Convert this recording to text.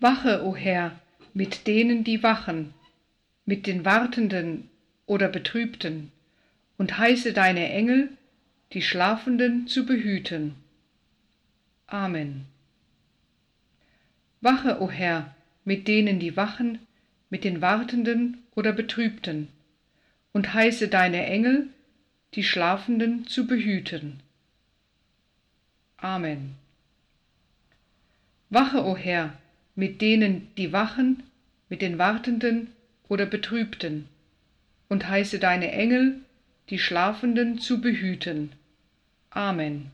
Wache, o Herr, mit denen, die wachen, mit den Wartenden oder Betrübten, und heiße deine Engel, die Schlafenden zu behüten. Amen. Wache, o Herr, mit denen, die wachen, mit den Wartenden oder Betrübten, und heiße deine Engel, die Schlafenden zu behüten. Amen. Wache, o Herr, mit denen, die wachen, mit den Wartenden oder Betrübten, und heiße deine Engel, die Schlafenden zu behüten. Amen.